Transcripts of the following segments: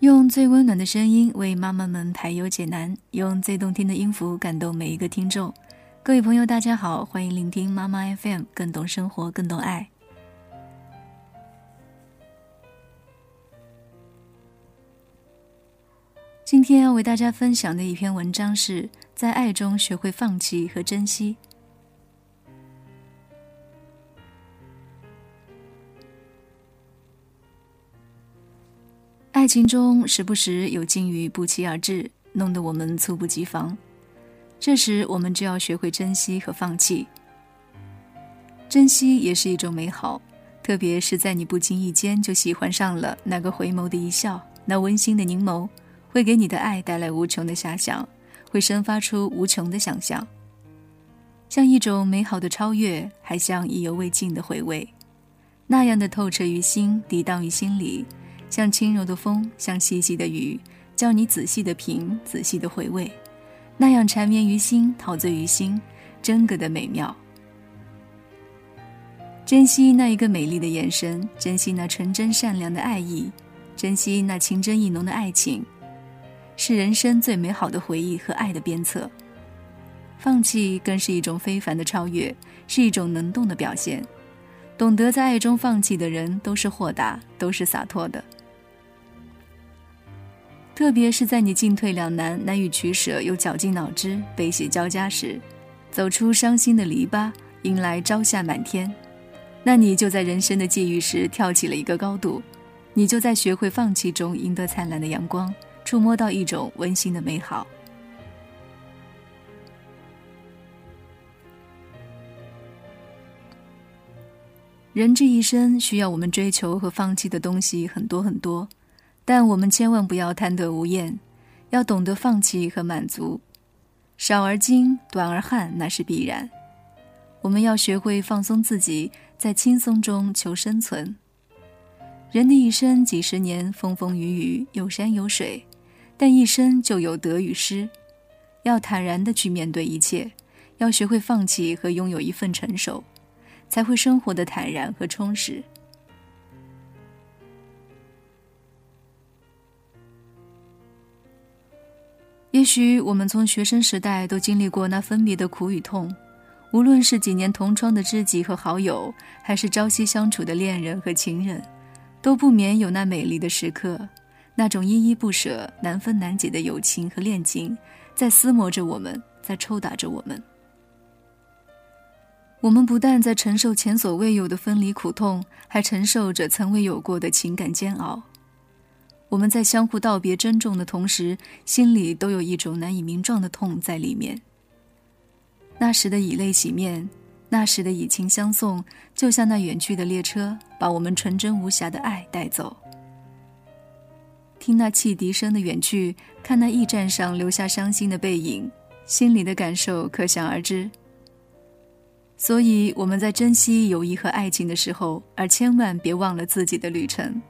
用最温暖的声音为妈妈们排忧解难，用最动听的音符感动每一个听众。各位朋友，大家好，欢迎聆听妈妈 FM，更懂生活，更懂爱。今天要为大家分享的一篇文章是在爱中学会放弃和珍惜。爱情中时不时有境遇不期而至，弄得我们猝不及防。这时，我们就要学会珍惜和放弃。珍惜也是一种美好，特别是在你不经意间就喜欢上了那个回眸的一笑，那温馨的凝眸。会给你的爱带来无穷的遐想，会生发出无穷的想象，像一种美好的超越，还像意犹未尽的回味，那样的透彻于心，涤荡于心里，像轻柔的风，像细细的雨，叫你仔细的品，仔细的回味，那样缠绵于心，陶醉于心，真格的美妙。珍惜那一个美丽的眼神，珍惜那纯真善良的爱意，珍惜那情真意浓的爱情。是人生最美好的回忆和爱的鞭策，放弃更是一种非凡的超越，是一种能动的表现。懂得在爱中放弃的人，都是豁达，都是洒脱的。特别是在你进退两难、难以取舍又绞尽脑汁、悲喜交加时，走出伤心的篱笆，迎来朝霞满天，那你就在人生的际遇时跳起了一个高度，你就在学会放弃中赢得灿烂的阳光。触摸到一种温馨的美好。人这一生需要我们追求和放弃的东西很多很多，但我们千万不要贪得无厌，要懂得放弃和满足。少而精，短而悍，那是必然。我们要学会放松自己，在轻松中求生存。人的一生几十年，风风雨雨，有山有水。但一生就有得与失，要坦然的去面对一切，要学会放弃和拥有一份成熟，才会生活的坦然和充实。也许我们从学生时代都经历过那分别的苦与痛，无论是几年同窗的知己和好友，还是朝夕相处的恋人和情人，都不免有那美丽的时刻。那种依依不舍、难分难解的友情和恋情，在撕磨着我们，在抽打着我们。我们不但在承受前所未有的分离苦痛，还承受着从未有过的情感煎熬。我们在相互道别、珍重的同时，心里都有一种难以名状的痛在里面。那时的以泪洗面，那时的以情相送，就像那远去的列车，把我们纯真无瑕的爱带走。听那汽笛声的远去，看那驿站上留下伤心的背影，心里的感受可想而知。所以我们在珍惜友谊和爱情的时候，而千万别忘了自己的旅程，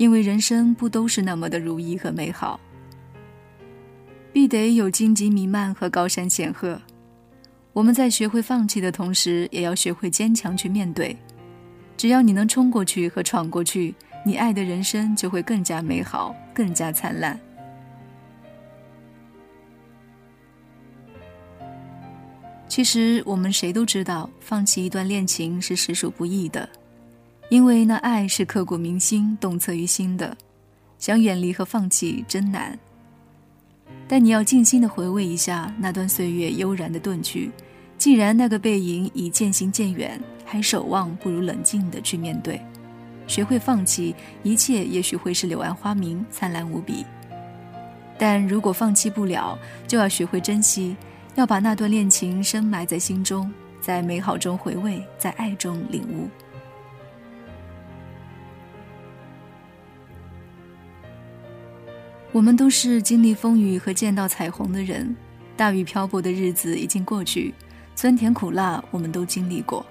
因为人生不都是那么的如意和美好。必得有荆棘弥漫和高山险壑，我们在学会放弃的同时，也要学会坚强去面对。只要你能冲过去和闯过去。你爱的人生就会更加美好，更加灿烂。其实我们谁都知道，放弃一段恋情是实属不易的，因为那爱是刻骨铭心、动策于心的，想远离和放弃真难。但你要静心的回味一下那段岁月悠然的遁去，既然那个背影已渐行渐远，还守望不如冷静的去面对。学会放弃一切，也许会是柳暗花明，灿烂无比。但如果放弃不了，就要学会珍惜，要把那段恋情深埋在心中，在美好中回味，在爱中领悟。我们都是经历风雨和见到彩虹的人，大雨漂泊的日子已经过去，酸甜苦辣我们都经历过，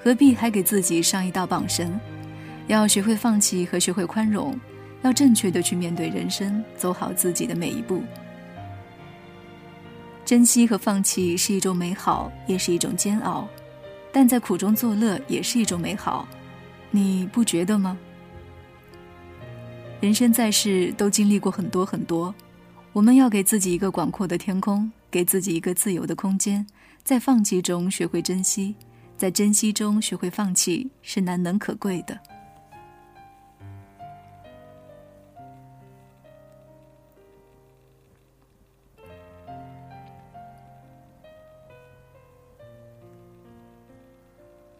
何必还给自己上一道绑绳？要学会放弃和学会宽容，要正确的去面对人生，走好自己的每一步。珍惜和放弃是一种美好，也是一种煎熬，但在苦中作乐也是一种美好，你不觉得吗？人生在世，都经历过很多很多。我们要给自己一个广阔的天空，给自己一个自由的空间，在放弃中学会珍惜，在珍惜中学会放弃，是难能可贵的。